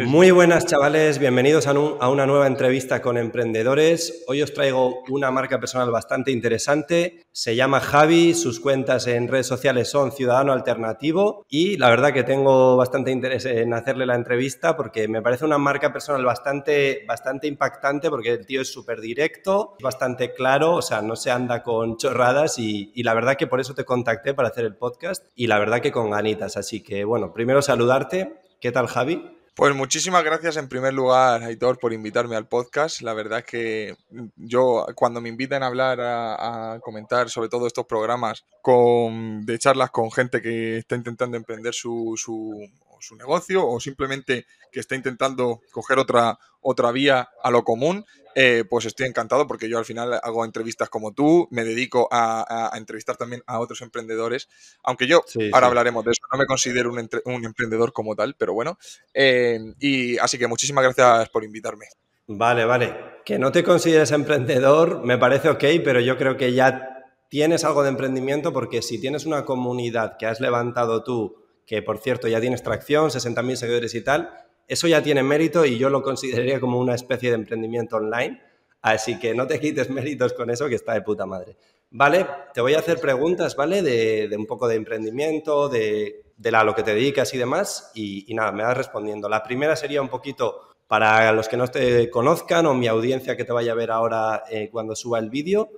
Muy buenas chavales, bienvenidos a, una nueva entrevista con emprendedores. Hoy os traigo una marca personal bastante interesante. Se llama Javi, sus cuentas en redes sociales son Ciudadano Alternativo y la verdad que tengo bastante interés en hacerle la entrevista porque me parece una marca personal bastante, bastante impactante porque el tío es súper directo, bastante claro, o sea, no se anda con chorradas y la verdad que por eso te contacté para hacer el podcast y la verdad que con ganitas. Así que bueno, primero saludarte. ¿Qué tal Javi? Pues muchísimas gracias en primer lugar, Aitor, por invitarme al podcast. La verdad es que yo cuando me invitan a hablar, a, comentar sobre todo estos programas con, de charlas con gente que está intentando emprender su, su, su negocio o simplemente que está intentando coger otra, otra vía a lo común, eh, pues estoy encantado porque yo al final hago entrevistas como tú, me dedico a, entrevistar también a otros emprendedores, aunque yo, ahora hablaremos de eso, no me considero un, un emprendedor como tal, pero bueno, eh, y así que muchísimas gracias por invitarme. Vale, vale. Que no te consideres emprendedor me parece ok, pero yo creo que ya tienes algo de emprendimiento porque si tienes una comunidad que has levantado tú, que por cierto ya tienes tracción, 60.000 seguidores y tal, eso ya tiene mérito y yo lo consideraría como una especie de emprendimiento online. Así que no te quites méritos con eso, que está de puta madre. Vale, te voy a hacer preguntas, ¿vale? De, un poco de emprendimiento, de, de lo que te dedicas y demás. Y, nada, me vas respondiendo. La primera sería un poquito para los que no te conozcan o mi audiencia que te vaya a ver ahora eh, cuando suba el vídeo.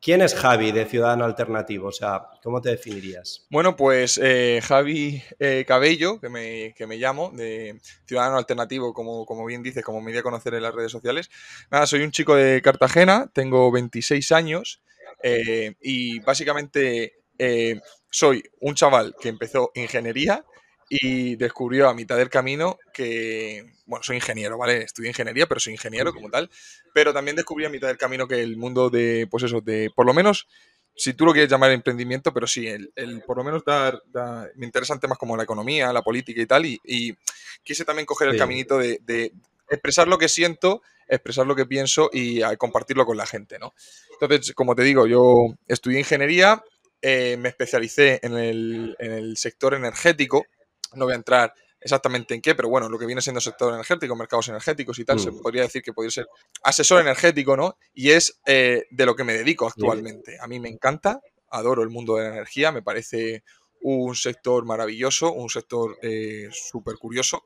¿Quién es Javi de Ciudadano Alternativo? O sea, ¿cómo te definirías? Bueno, pues eh, Javi eh, Cabello, que me, que me, llamo, de Ciudadano Alternativo, como, como bien dices, como me di a conocer en las redes sociales. Nada, soy un chico de Cartagena, tengo 26 años eh, y básicamente soy un chaval que empezó ingeniería y descubrió a mitad del camino que, bueno, soy ingeniero, ¿vale? Estudié ingeniería, pero soy ingeniero como tal, pero también descubrí a mitad del camino que el mundo de, pues eso, de, por lo menos, si tú lo quieres llamar emprendimiento, pero sí, el, por lo menos dar, me interesan temas como la economía, la política y tal, y, quise también coger el caminito de, expresar lo que siento, expresar lo que pienso y compartirlo con la gente, ¿no? Entonces, como te digo, yo estudié ingeniería, eh, me especialicé en el, en el sector energético, no voy a entrar exactamente en qué, pero bueno, lo que viene siendo sector energético, mercados energéticos y tal, se mm. podría decir que podría ser asesor energético, ¿no? Y es eh, de lo que me dedico actualmente. A mí me encanta, adoro el mundo de la energía, me parece un sector maravilloso, un sector eh, súper curioso,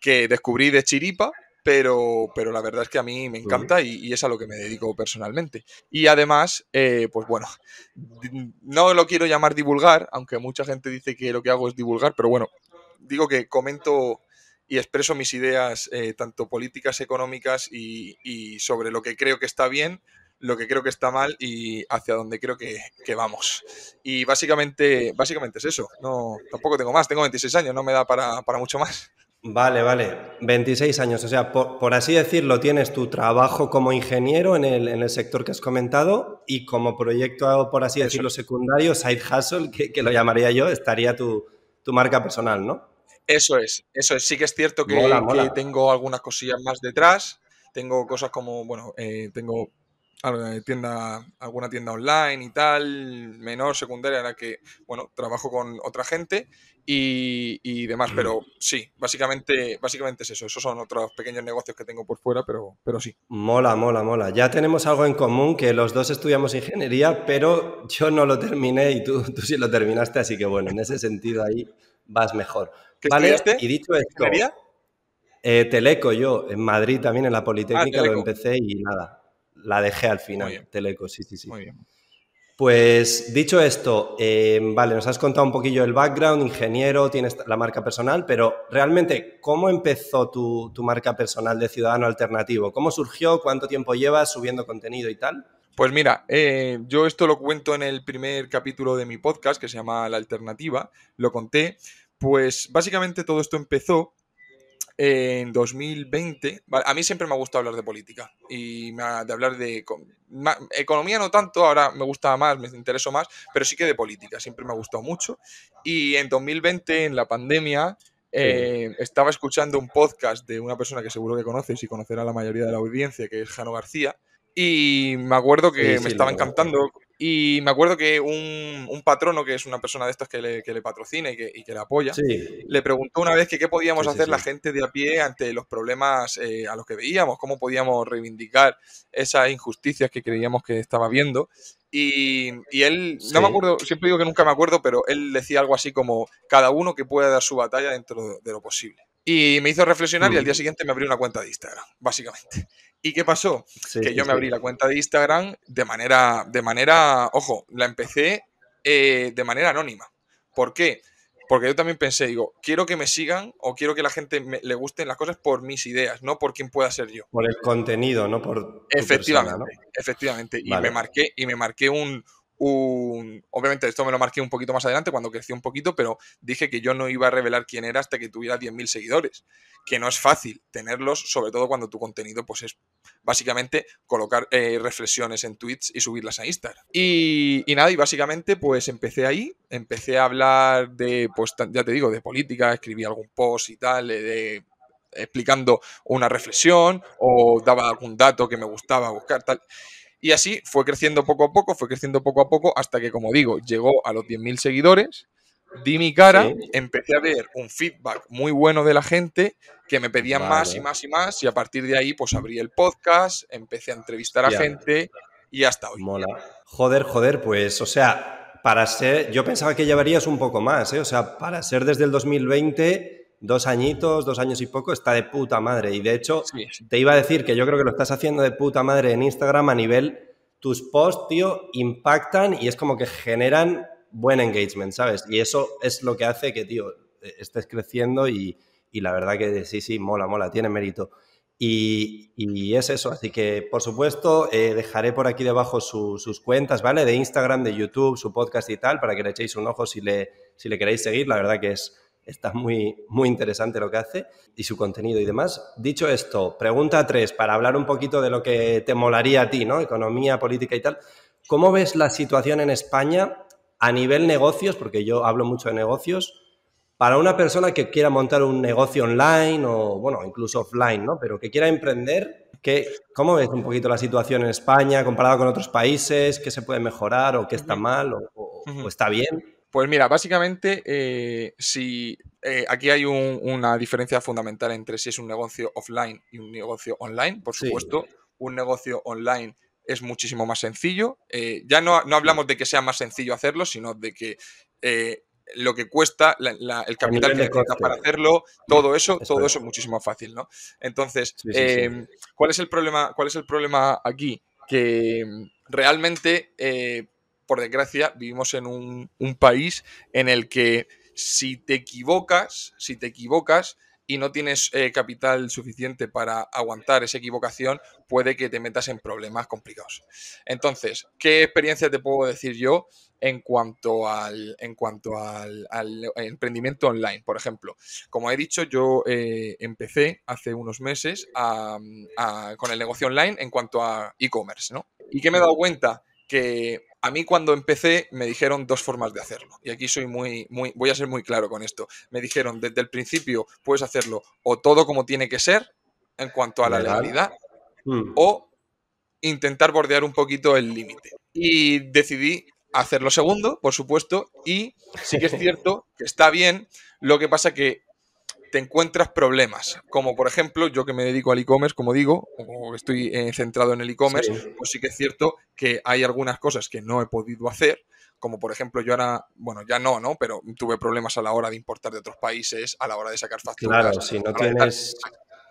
que descubrí de chiripa, pero, pero la verdad es que a mí me encanta y, es a lo que me dedico personalmente. Y además, eh, pues bueno, no lo quiero llamar divulgar, aunque mucha gente dice que lo que hago es divulgar, pero bueno, digo que comento y expreso mis ideas, eh, tanto políticas, económicas y, sobre lo que creo que está bien, lo que creo que está mal y hacia dónde creo que, vamos. Y básicamente, básicamente es eso. No, tampoco tengo más, tengo 26 años, no me da para, mucho más. Vale, vale. 26 años. O sea, por, así decirlo, tienes tu trabajo como ingeniero en el, en el, sector que has comentado y como proyecto, por así decirlo, secundario, side hustle, que, que, lo llamaría yo, estaría tu, tu marca personal, ¿no? Eso es, eso es. Sí que es cierto que, tengo algunas cosillas más detrás. Tengo cosas como, bueno, eh, tengo tienda, alguna tienda online y tal, menor, secundaria, en la que, bueno, trabajo con otra gente y, demás. Mm. Pero sí, básicamente, básicamente es eso. Esos son otros pequeños negocios que tengo por fuera, pero, pero sí. Mola, mola, mola. Ya tenemos algo en común, que los dos estudiamos ingeniería, pero yo no lo terminé y tú, tú sí lo terminaste, así que bueno, en ese sentido ahí vas mejor. ¿Qué ¿Vale? Y dicho esto, eh, Teleco yo, en Madrid también en la Politécnica ah, lo empecé y nada, la dejé al final. Teleco, sí, sí, sí. Muy bien. Pues dicho esto, eh, vale, nos has contado un poquillo el background, ingeniero, tienes la marca personal, pero realmente, ¿cómo empezó tu, marca personal de Ciudadano Alternativo? ¿Cómo surgió? ¿Cuánto tiempo llevas subiendo contenido y tal? Pues mira, eh, yo esto lo cuento en el primer capítulo de mi podcast que se llama La Alternativa, lo conté pues básicamente todo esto empezó en 2020. A mí siempre me ha gustado hablar de política y de hablar de economía no tanto, ahora me gusta más, me intereso más, pero sí que de política, siempre me ha gustado mucho. Y en 2020, en la pandemia, eh, estaba escuchando un podcast de una persona que seguro que conoces y conocerá la mayoría de la audiencia, que es Jano García, y me acuerdo que me estaba encantando Y me acuerdo que un, patrono, que es una persona de estas que le, que le patrocina y que, y que le apoya, le preguntó una vez que qué podíamos hacer la gente de a pie ante los problemas eh, a los que veíamos, cómo podíamos reivindicar esas injusticias que creíamos que estaba viendo. Y, y él, no me acuerdo, siempre digo que nunca me acuerdo, pero él decía algo así como, cada uno que pueda dar su batalla dentro de lo posible. Y me hizo reflexionar y al día siguiente me abrió una cuenta de Instagram, básicamente. ¿Y qué pasó? que yo me abrí la cuenta de Instagram de manera, de manera, ojo, la empecé eh, de manera anónima. ¿Por qué? Porque yo también pensé, digo, quiero que me sigan o quiero que la gente le gusten las cosas por mis ideas, no por quién pueda ser yo. Por el contenido, no por. efectivamente, efectivamente. Y me marqué, y me marqué un, Obviamente esto me lo marqué un poquito más adelante cuando crecí un poquito, pero dije que yo no iba a revelar quién era hasta que tuviera 10.000 seguidores, que no es fácil tenerlos, sobre todo cuando tu contenido pues es básicamente colocar eh, reflexiones en tweets y subirlas a Instagram. Y, nada, y básicamente pues empecé ahí, empecé a hablar de, pues ya te digo, de política, escribí algún post y tal, de explicando una reflexión o daba algún dato que me gustaba buscar, tal. Y así fue creciendo poco a poco, fue creciendo poco a poco, hasta que, como digo, llegó a los 10.000 seguidores, di mi cara, empecé a ver un feedback muy bueno de la gente, que me pedían más y más y más, y a partir de ahí, pues abrí el podcast, empecé a entrevistar a gente y hasta hoy. Mola. Joder, joder, pues, o sea, para ser, yo pensaba que llevarías un poco más, ¿eh? O sea, para ser desde el 2020 dos añitos, dos años y poco, está de puta madre. Y de hecho, te iba a decir que yo creo que lo estás haciendo de puta madre en Instagram a nivel, tus posts, tío, impactan y es como que generan buen engagement, ¿sabes? Y eso es lo que hace que, tío, estés creciendo y, la verdad que sí, sí, mola, mola, tiene mérito. Y, es eso, así que por supuesto eh, dejaré por aquí debajo sus cuentas, ¿vale? De Instagram, de YouTube, su podcast y tal, para que le echéis un ojo si le, si le queréis seguir. La verdad que es, está muy, muy interesante lo que hace y su contenido y demás. Dicho esto, pregunta tres, para hablar un poquito de lo que te molaría a ti, ¿no? Economía, política y tal. ¿Cómo ves la situación en España a nivel negocios? Porque yo hablo mucho de negocios. Para una persona que quiera montar un negocio online o, bueno, incluso offline, ¿no? Pero que quiera emprender, ¿qué, ¿cómo ves un poquito la situación en España comparado con otros países? ¿Qué se puede mejorar o qué está mal o está bien? Pues mira, básicamente, eh, si eh, aquí hay una diferencia fundamental entre si es un negocio offline y un negocio online, por supuesto, un negocio online es muchísimo más sencillo. Eh, ya no, no, hablamos de que sea más sencillo hacerlo, sino de que lo que cuesta, el capital que necesitas para hacerlo, todo eso, todo eso es muchísimo más fácil, ¿no? Entonces, ¿cuál es el problema? ¿Cuál es el problema aquí? Que realmente por desgracia, vivimos en un, país en el que si te equivocas, si te equivocas y no tienes eh, capital suficiente para aguantar esa equivocación, puede que te metas en problemas complicados. Entonces, ¿qué experiencia te puedo decir yo en cuanto al, en cuanto al, emprendimiento online? Por ejemplo, como he dicho, yo eh, empecé hace unos meses con el negocio online en cuanto a e-commerce, ¿no? ¿Y qué me he dado cuenta? Que a mí cuando empecé me dijeron dos formas de hacerlo. Y aquí soy muy, muy, voy a ser muy claro con esto. Me dijeron desde el principio puedes hacerlo o todo como tiene que ser en cuanto a la legalidad hmm. o intentar bordear un poquito el límite. Y decidí hacer lo segundo, por supuesto, y sí que es cierto que está bien, lo que pasa que te encuentras problemas, como por ejemplo yo que me dedico al e-commerce, como digo, o estoy eh, centrado en el e-commerce, pues sí que es cierto que hay algunas cosas que no he podido hacer, como por ejemplo yo ahora, bueno, ya no, ¿no? Pero tuve problemas a la hora de importar de otros países, a la hora de sacar facturas. Claro, si no tienes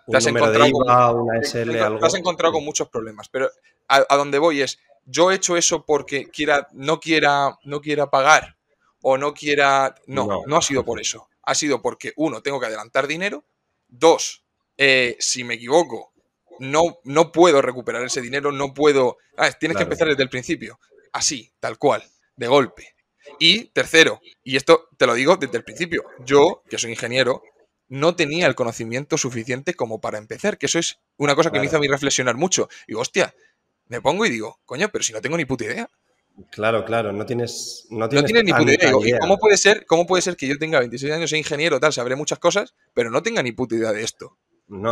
te has encontrado con, una SL, algo. Te has encontrado con muchos problemas, pero a, a, donde voy es, yo he hecho eso porque quiera, no quiera, no quiera pagar o no quiera, no, no ha sido por eso ha sido porque, uno, tengo que adelantar dinero, dos, eh, si me equivoco, no, no puedo recuperar ese dinero, no puedo... Ah, tienes que empezar desde el principio, así, tal cual, de golpe. Y tercero, y esto te lo digo desde el principio, yo, que soy ingeniero, no tenía el conocimiento suficiente como para empezar, que eso es una cosa que me hizo a mí reflexionar mucho. Y hostia, me pongo y digo, coño, pero si no tengo ni puta idea. Claro, claro, no tienes. No tienes, ni puta idea. cómo puede, ser, cómo puede ser que yo tenga 26 años, soy ingeniero, tal, sabré muchas cosas, pero no tenga ni puta idea de esto?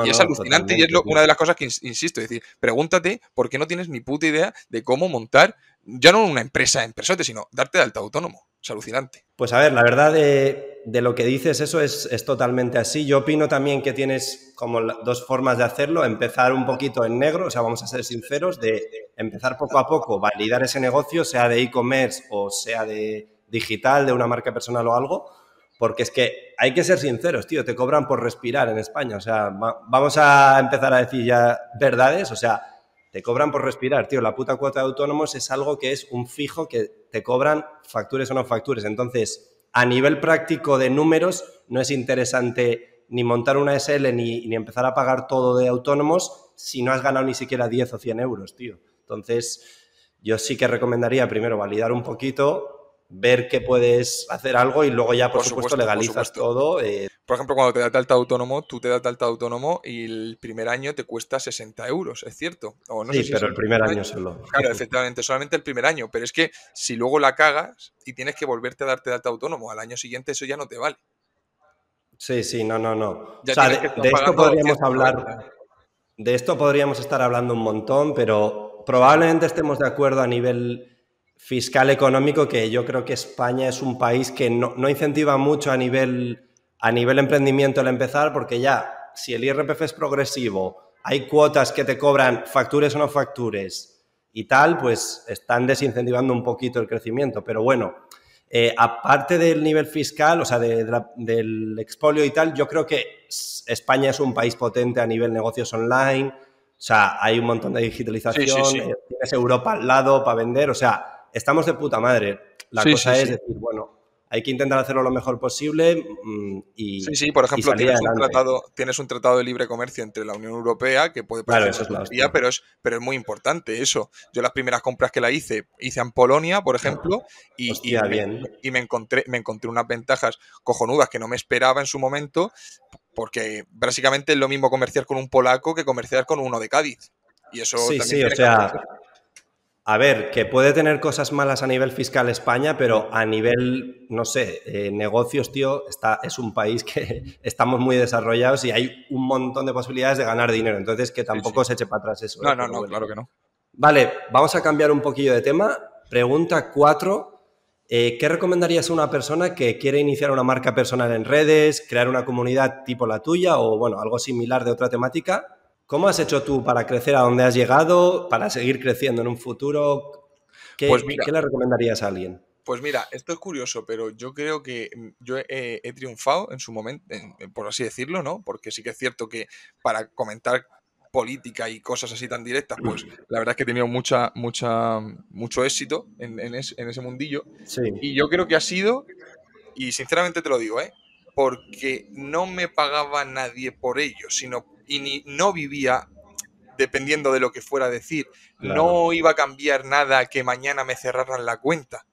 y es alucinante y es una de las cosas que insisto, es decir, pregúntate por qué no tienes ni puta idea de cómo montar ya no una empresa en persona, sino darte de alta autónomo. Es alucinante. Pues a ver, la verdad de, lo que dices, eso es, es, totalmente así. Yo opino también que tienes como dos formas de hacerlo. Empezar un poquito en negro, o sea, vamos a ser sinceros, de empezar poco a poco, validar ese negocio, sea de e-commerce o sea de digital, de una marca personal o algo. Porque es que hay que ser sinceros, tío, te cobran por respirar en España. O sea, vamos a empezar a decir ya verdades. O sea, te cobran por respirar, tío. La puta cuota de autónomos es algo que es un fijo que te cobran factures o no factures. Entonces, a nivel práctico de números, no es interesante ni montar una SL ni, ni empezar a pagar todo de autónomos si no has ganado ni siquiera 10 o 100 euros, tío. Entonces, yo sí que recomendaría primero validar un poquito, ver que puedes hacer algo y luego ya, por, supuesto, legalizas todo. Eh. Por ejemplo, cuando te das de alta autónomo, tú te das de alta autónomo y el primer año te cuesta 60 euros, ¿es cierto? sí, pero el primer año solo. Claro, efectivamente, solamente el primer año. Pero es que si luego la cagas y tienes que volverte a darte de alta autónomo al año siguiente, eso ya no te vale. Sí, sí, no, no, no. o sea, de, esto podríamos hablar. De esto podríamos estar hablando un montón, pero probablemente estemos de acuerdo a nivel fiscal económico que yo creo que España es un país que no, incentiva mucho a nivel, a nivel emprendimiento el empezar, porque ya, si el IRPF es progresivo, hay cuotas que te cobran factures o no factures y tal, pues están desincentivando un poquito el crecimiento. Pero bueno, eh, aparte del nivel fiscal, o sea, del expolio y tal, yo creo que España es un país potente a nivel negocios online. O sea, hay un montón de digitalización, eh, tienes Europa al lado para vender, o sea, estamos de puta madre. La cosa es decir, bueno, hay que intentar hacerlo lo mejor posible mm, y. Sí, sí, por ejemplo, tienes un, tratado, tienes un, tratado, de libre comercio entre la Unión Europea que puede parecer claro, eso pero es, pero es muy importante eso. Yo las primeras compras que la hice, hice en Polonia, por ejemplo, y, me, y me, encontré, me encontré unas ventajas cojonudas que no me esperaba en su momento, porque básicamente es lo mismo comerciar con un polaco que comerciar con uno de Cádiz. Y eso sí, sí, o sea, a ver, que puede tener cosas malas a nivel fiscal España, pero a nivel, no sé, eh, negocios, tío, está, es un país que estamos muy desarrollados y hay un montón de posibilidades de ganar dinero. Entonces, que tampoco se eche para atrás eso. No, ¿eh? no, no, claro que no. Vale, vamos a cambiar un poquillo de tema. Pregunta 4. Eh, ¿Qué recomendarías a una persona que quiere iniciar una marca personal en redes, crear una comunidad tipo la tuya o, bueno, algo similar de otra temática? ¿Cómo has hecho tú para crecer a donde has llegado, para seguir creciendo en un futuro? ¿Qué, pues le recomendarías a alguien? Pues mira, esto es curioso, pero yo creo que mm, yo he, triunfado en su momento, por así decirlo, ¿no? Porque sí que es cierto que para comentar política y cosas así tan directas, pues la verdad es que he tenido mucha, mucha, mucho éxito en, ese mundillo. Y yo creo que ha sido, y sinceramente te lo digo, ¿eh? porque no me pagaba nadie por ello, sino y ni, no vivía dependiendo de lo que fuera a decir. No iba a cambiar nada que mañana me cerraran la cuenta.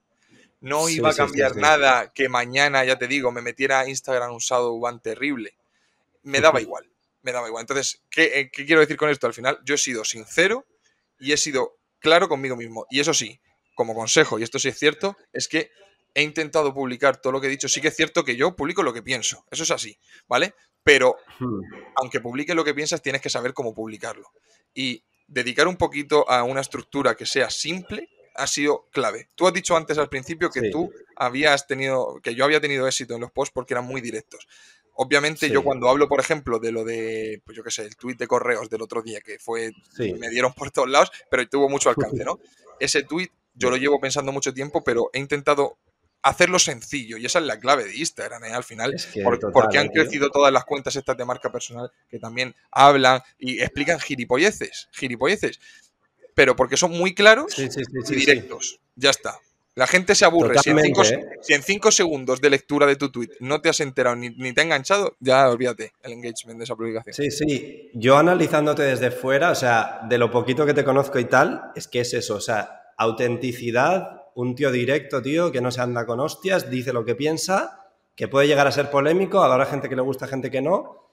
No iba a cambiar nada que mañana, ya te digo, me metiera a Instagram un Shadowban terrible. Me daba igual, me daba igual. Entonces, eh, ¿qué, quiero decir con esto? Al final, yo he sido sincero y he sido claro conmigo mismo. Y eso sí, como consejo, y esto sí es cierto, es que he intentado publicar todo lo que he dicho. Sí que es cierto que yo publico lo que pienso. Eso es así, ¿vale? Pero hmm. aunque publique lo que piensas, tienes que saber cómo publicarlo. Y dedicar un poquito a una estructura que sea simple ha sido clave. Tú has dicho antes al principio que tú habías tenido, que yo había tenido éxito en los posts porque eran muy directos. Obviamente yo cuando hablo, por ejemplo, de lo de, pues yo qué sé, el tuit de correos del otro día, que fue, me dieron por todos lados, pero tuvo mucho alcance, ¿no? Ese tuit yo lo llevo pensando mucho tiempo, pero he intentado hacerlo sencillo. Y esa es la clave de Instagram, ¿eh? al final. porque han crecido todas las cuentas estas de marca personal que también hablan y explican gilipolleces, gilipolleces. Pero porque son muy claros y directos. Ya está. La gente se aburre. Si en, cinco, segundos de lectura de tu tweet no te has enterado ni, ni, te ha enganchado, ya olvídate el engagement de esa publicación. Sí, sí. Yo analizándote desde fuera, o sea, de lo poquito que te conozco y tal, es que es eso, o sea, autenticidad un tío directo, tío, que no se anda con hostias, dice lo que piensa, que puede llegar a ser polémico, habrá gente que le gusta, gente que no.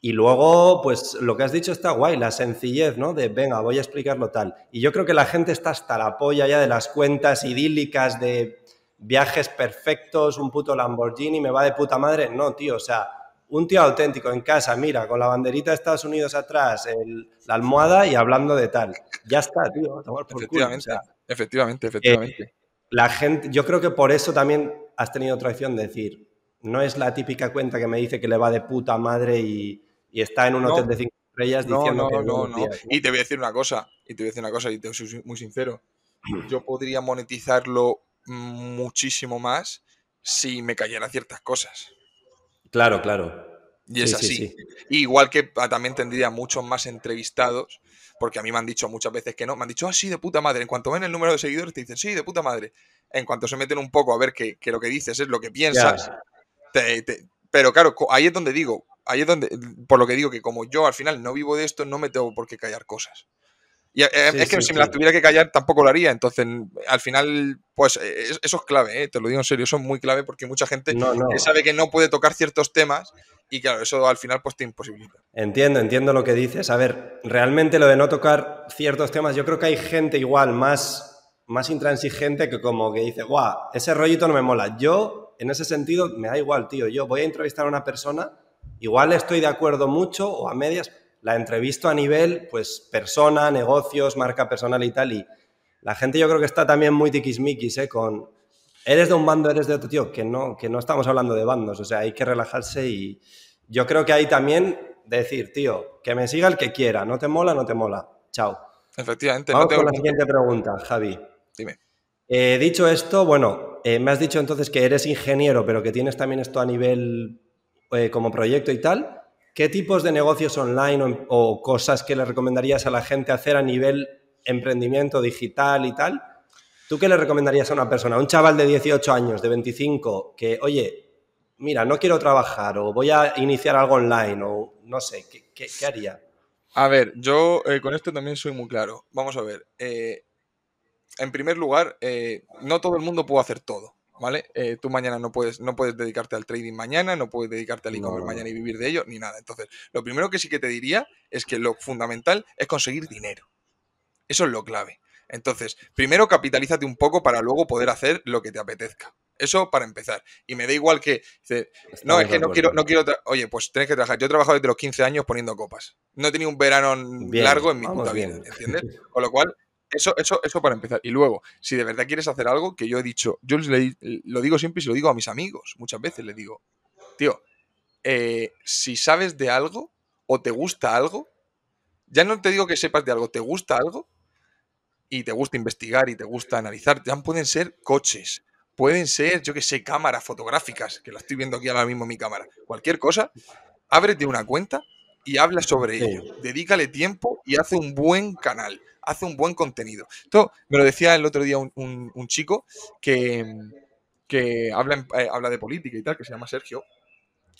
Y luego, pues lo que has dicho está guay, la sencillez, ¿no? De, venga, voy a explicarlo tal. Y yo creo que la gente está hasta la polla ya de las cuentas idílicas de viajes perfectos, un puto Lamborghini, me va de puta madre. No, tío, o sea, un tío auténtico en casa, mira, con la banderita de Estados Unidos atrás, la almohada y hablando de tal. Ya está, tío, a tomar por culo. Efectivamente, efectivamente. la gente, yo creo que por eso también has tenido otra opción de decir, no es la típica cuenta que me dice que le va de puta madre y, está en un hotel de cinco estrellas diciendo que no, no. Y te voy a decir una cosa, y te voy a decir una cosa, y te soy muy sincero. Yo podría monetizarlo muchísimo más si me cayeran ciertas cosas. Claro, claro. Y es así. Igual que ah, también tendría muchos más entrevistados, porque a mí me han dicho muchas veces que no. Me han dicho, ah, sí, de puta madre. En cuanto ven el número de seguidores, te dicen, sí, de puta madre. En cuanto se meten un poco a ver que, lo que dices es lo que piensas. Pero claro, ahí es donde digo, ahí es donde, por lo que digo que como yo al final no vivo de esto, no me tengo por qué callar cosas. Y eh, es que si me las tuviera que callar tampoco lo haría. Entonces, al final, pues eh, eso es clave, ¿eh? te lo digo en serio, eso es muy clave porque mucha gente sabe que no puede tocar ciertos temas y claro, eso al final pues te imposibilita. Entiendo, entiendo lo que dices. A ver, realmente lo de no tocar ciertos temas, yo creo que hay gente igual más, más intransigente que como que dice, guau, ese rollito no me mola. Yo, en ese sentido, me da igual, tío. Yo voy a entrevistar a una persona, igual estoy de acuerdo mucho o a medias, la entrevisto a nivel, pues, persona, negocios, marca personal y tal. Y la gente yo creo que está también muy tiquismiquis, ¿eh? Con, eres de un bando, eres de otro, tío, que no, que no estamos hablando de bandos, o sea, hay que relajarse y yo creo que hay también decir, tío, que me siga el que quiera, no te mola, no te mola, chao. Efectivamente. Vamos con la siguiente pregunta, Javi. Dime. Eh, dicho esto, bueno, eh, me has dicho entonces que eres ingeniero, pero que tienes también esto a nivel eh, como proyecto y tal. ¿Qué tipos de negocios online o, cosas que le recomendarías a la gente hacer a nivel emprendimiento digital y tal? ¿Tú qué le recomendarías a una persona, a un chaval de 18 años, de 25, que, oye, mira, no quiero trabajar o voy a iniciar algo online o no sé, ¿qué, haría? A ver, yo eh, con esto también soy muy claro. Vamos a ver. Eh, en primer lugar, eh, no todo el mundo puede hacer todo. ¿Vale? tú mañana no puedes, no puedes dedicarte al trading mañana, no puedes dedicarte al e-commerce mañana y vivir de ello, ni nada. Entonces, lo primero que sí que te diría es que lo fundamental es conseguir dinero. Eso es lo clave. Entonces, primero capitalízate un poco para luego poder hacer lo que te apetezca. Eso para empezar. Y me da igual que. no, es que no quiero. No quiero Oye, pues tienes que trabajar. Yo he trabajado desde los 15 años poniendo copas. No he tenido un verano largo en mi puta vida. ¿Entiendes? Con lo cual, eso, eso, eso para empezar. Y luego, si de verdad quieres hacer algo, que yo he dicho, yo lo digo siempre y se lo digo a mis amigos. Muchas veces les digo, tío, eh, si sabes de algo o te gusta algo, ya no te digo que sepas de algo, te gusta algo, y te gusta investigar y te gusta analizar, ya pueden ser coches, pueden ser, yo que sé, cámaras fotográficas, que la estoy viendo aquí ahora mismo en mi cámara, cualquier cosa, ábrete una cuenta y habla sobre ello, dedícale tiempo y hace un buen canal, hace un buen contenido. Esto me lo decía el otro día un, chico que, que habla, eh, habla de política y tal, que se llama Sergio,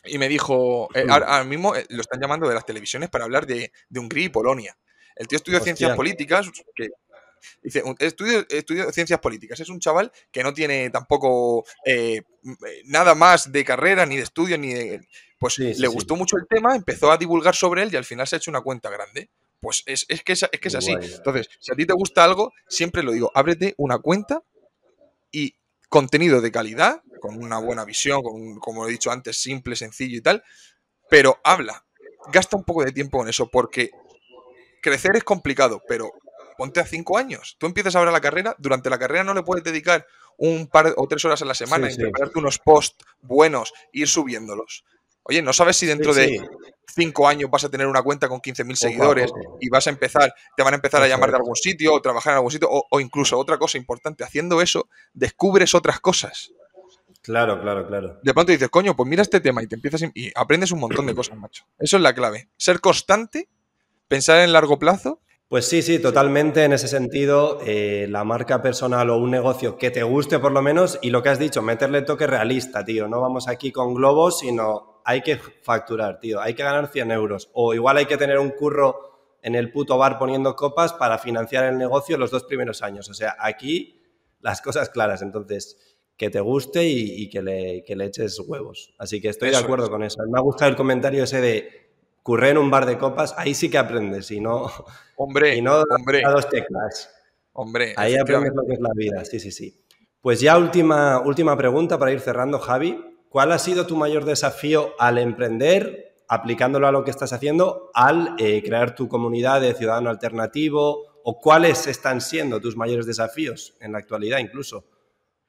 y me dijo, eh, ahora, mismo eh, lo están llamando de las televisiones para hablar de, de Hungría y Polonia. El tío estudia ciencias políticas, que Dice, estudio, estudio ciencias políticas. Es un chaval que no tiene tampoco eh, nada más de carrera, ni de estudio, ni de... Pues le gustó mucho el tema, empezó a divulgar sobre él y al final se ha hecho una cuenta grande. Pues es, que, es, que es así. Entonces, si a ti te gusta algo, siempre lo digo, ábrete una cuenta y contenido de calidad, con una buena visión, con, como he dicho antes, simple, sencillo y tal, pero habla, gasta un poco de tiempo en eso, porque crecer es complicado, pero ponte a cinco años. Tú empiezas ahora la carrera, durante la carrera no le puedes dedicar un par o tres horas a la semana y prepararte unos posts buenos, ir subiéndolos. Oye, no sabes si dentro de cinco años vas a tener una cuenta con 15.000 seguidores y vas a empezar, te van a empezar a llamar de algún sitio o trabajar en algún sitio, o, incluso otra cosa importante, haciendo eso, descubres otras cosas. Claro, claro, claro. De pronto dices, coño, pues mira este tema y te empiezas y aprendes un montón de cosas, macho. Eso es la clave. Ser constante, pensar en largo plazo pues sí, sí, totalmente en ese sentido, eh, la marca personal o un negocio que te guste por lo menos y lo que has dicho, meterle toque realista, tío, no vamos aquí con globos, sino hay que facturar, tío, hay que ganar 100 euros o igual hay que tener un curro en el puto bar poniendo copas para financiar el negocio los dos primeros años, o sea, aquí las cosas claras, entonces que te guste y, que, le, le, eches huevos. Así que estoy de acuerdo con eso. Me ha gustado el comentario ese de curré en un bar de copas, ahí sí que aprendes, y no, hombre, y no hombre, a dos teclas. Hombre, ahí aprendes lo que es la vida, sí, sí, sí. Pues ya última, última pregunta para ir cerrando, Javi. ¿Cuál ha sido tu mayor desafío al emprender, aplicándolo a lo que estás haciendo, al eh, crear tu comunidad de ciudadano alternativo o cuáles están siendo tus mayores desafíos en la actualidad incluso.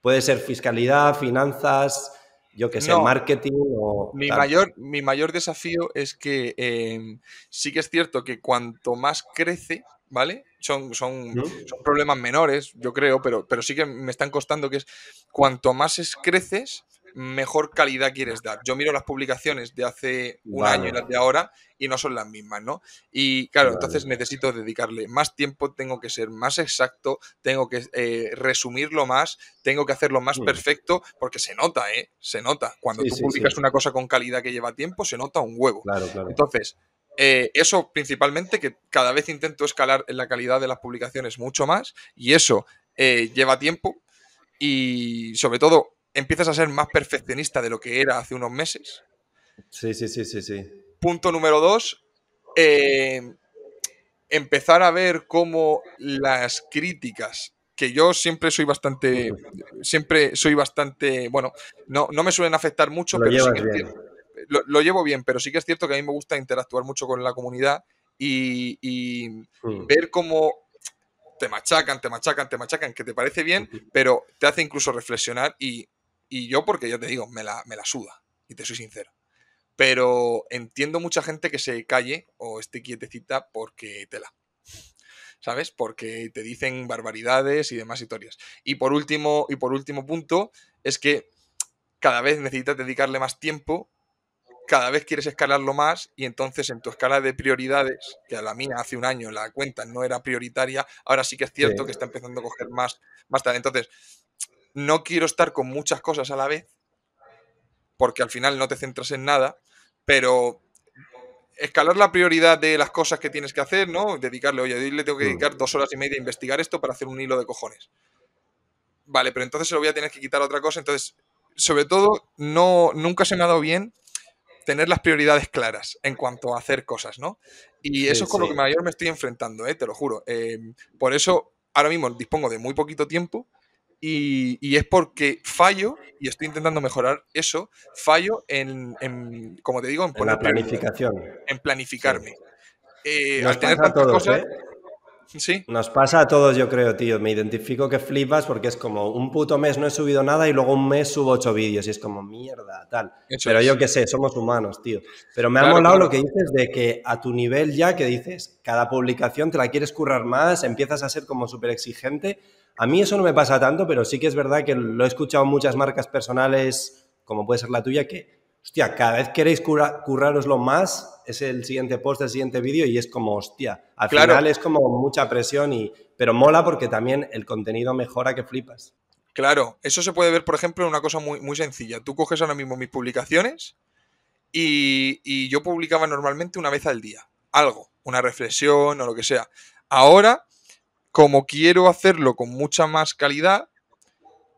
Puede ser fiscalidad, finanzas, yo que sé, marketing o... Mi mayor, mi mayor desafío es que em, sí que es cierto que cuanto más crece, ¿vale? Son, son, son, problemas menores, yo creo, pero, pero sí que me están costando que es cuanto más es, creces, mejor calidad quieres dar. Yo miro las publicaciones de hace un año y las de ahora y no son las mismas, ¿no? Y claro, entonces necesito dedicarle más tiempo, tengo que ser más exacto, tengo que eh, resumirlo más, tengo que hacerlo más mm. perfecto, porque se nota, ¿eh? Se nota. Cuando tú publicas una cosa con calidad que lleva tiempo, se nota un huevo. Claro, claro. Entonces, eh, eso principalmente, que cada vez intento escalar en la calidad de las publicaciones mucho más, y eso eh, lleva tiempo, y sobre todo empiezas a ser más perfeccionista de lo que era hace unos meses. Sí, sí, sí, sí, sí. Punto número dos, eh, empezar a ver cómo las críticas, que yo siempre soy bastante, siempre soy bastante, bueno, no, no me suelen afectar mucho, lo pero sí que lo, llevo bien, pero sí que es cierto que a mí me gusta interactuar mucho con la comunidad y, mm. ver cómo te machacan, te machacan, te machacan, que te parece bien, pero te hace incluso reflexionar y y yo, porque yo te digo, me la, me la suda, y te soy sincero. Pero entiendo mucha gente que se calle o esté quietecita porque tela. ¿Sabes? Porque te dicen barbaridades y demás historias. Y por último, y por último punto, es que cada vez necesitas dedicarle más tiempo, cada vez quieres escalarlo más, y entonces en tu escala de prioridades, que a la mía hace un año la cuenta no era prioritaria, ahora sí que es cierto que está empezando a coger más, más tarde. Entonces, no quiero estar con muchas cosas a la vez, porque al final no te centras en nada, pero escalar la prioridad de las cosas que tienes que hacer, ¿no? Dedicarle, oye, hoy le tengo que mm. dedicar dos horas y media a investigar esto para hacer un hilo de cojones. Vale, pero entonces se lo voy a tener que quitar a otra cosa. Entonces, sobre todo, no, nunca se me ha dado bien tener las prioridades claras en cuanto a hacer cosas, ¿no? Y eso es con lo que mayor me estoy enfrentando, ¿eh? te lo juro. Eh, por eso, ahora mismo dispongo de muy poquito tiempo y, es porque fallo, y estoy intentando mejorar eso, fallo en, como te digo, en, poner la planificación. En planificarme. Eh, Nos pasa a todos, ¿eh? ¿Sí? Nos pasa a todos, yo creo, tío. Me identifico que flipas porque es como un puto mes no he subido nada y luego un mes subo ocho vídeos y es como mierda, tal. Pero yo qué sé, somos humanos, tío. Pero me ha molado lo que dices de que a tu nivel ya, que dices, cada publicación te la quieres currar más, empiezas a ser como súper exigente a mí eso no me pasa tanto, pero sí que es verdad que lo he escuchado en muchas marcas personales, como puede ser la tuya, que, hostia, cada vez queréis curraroslo más, es el siguiente post, el siguiente vídeo y es como, hostia, al final es como mucha presión, y, pero mola porque también el contenido mejora que flipas. Claro, eso se puede ver, por ejemplo, en una cosa muy, muy sencilla. Tú coges ahora mismo mis publicaciones y, y yo publicaba normalmente una vez al día, algo, una reflexión o lo que sea. Ahora como quiero hacerlo con mucha más calidad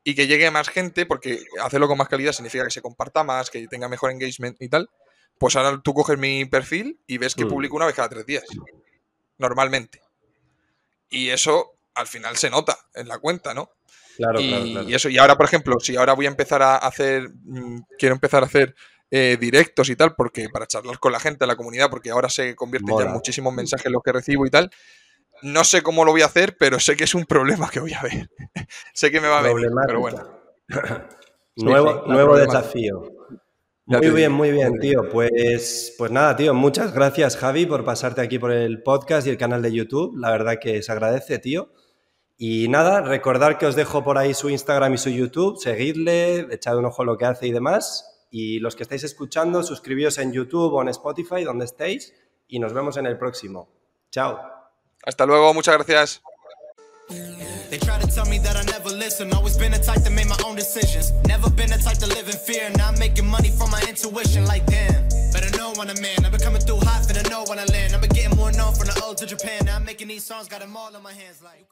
y que llegue más gente, porque hacerlo con más calidad significa que se comparta más, que tenga mejor engagement y tal, pues ahora tú coges mi perfil y ves que mm. publico una vez cada tres días, normalmente. Y eso al final se nota en la cuenta, ¿no? Claro, y, claro, y eso, y ahora, por ejemplo, si ahora voy a empezar a hacer, mm, quiero empezar a hacer eh, directos y tal, porque para charlar con la gente, la comunidad, porque ahora se convierten ya en muchísimos mensajes los que recibo y tal, no sé cómo lo voy a hacer, pero sé que es un problema que voy a ver. sé que me va a venir, pero bueno. nuevo nuevo desafío. Muy bien, muy bien, tío. Pues, pues nada, tío, muchas gracias, Javi, por pasarte aquí por el podcast y el canal de YouTube. La verdad que se agradece, tío. Y nada, recordar que os dejo por ahí su Instagram y su YouTube, seguidle, echad un ojo a lo que hace y demás. Y los que estáis escuchando, suscribíos en YouTube o en Spotify, donde estéis, y nos vemos en el próximo. Chao. Hasta luego, muchas gracias. They try to tell me that I never listen. Always been type to make my own decisions. Never been type to live in fear. Making money from my intuition. Like better know when I'm. I've been coming through hot, know when I land. I've been getting more known from the old to Japan. Now I'm making these songs, got them all in my hands. Like.